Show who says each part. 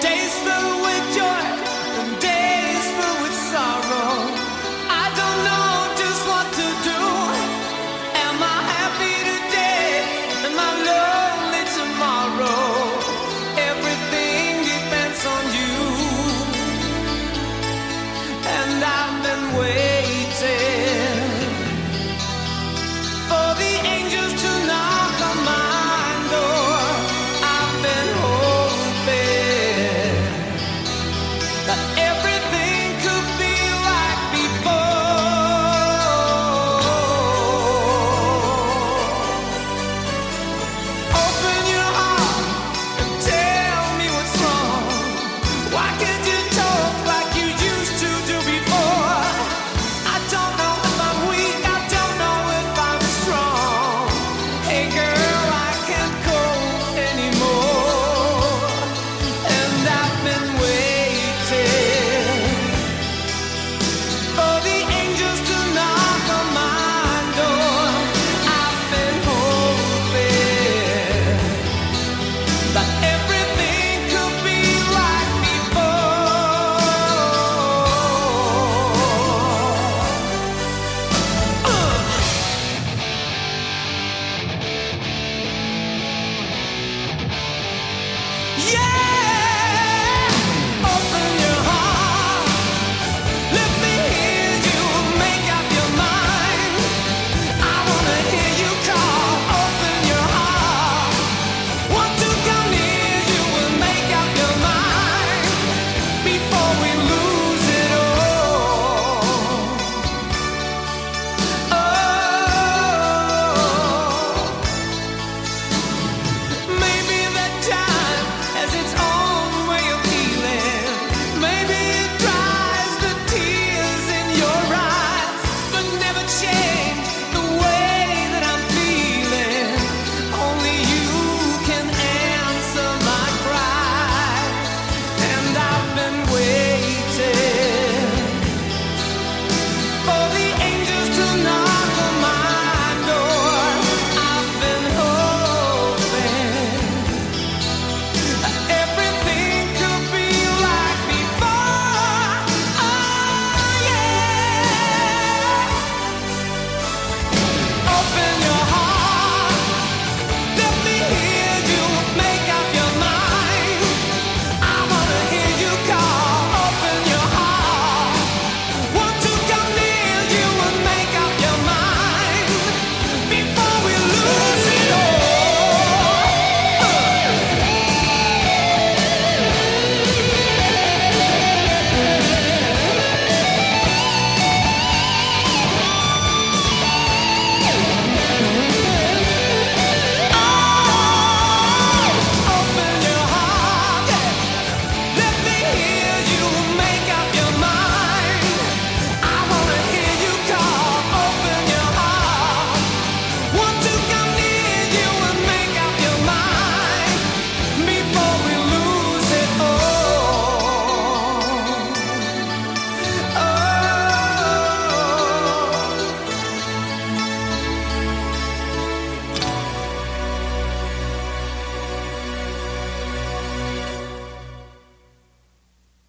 Speaker 1: Days filled with joy.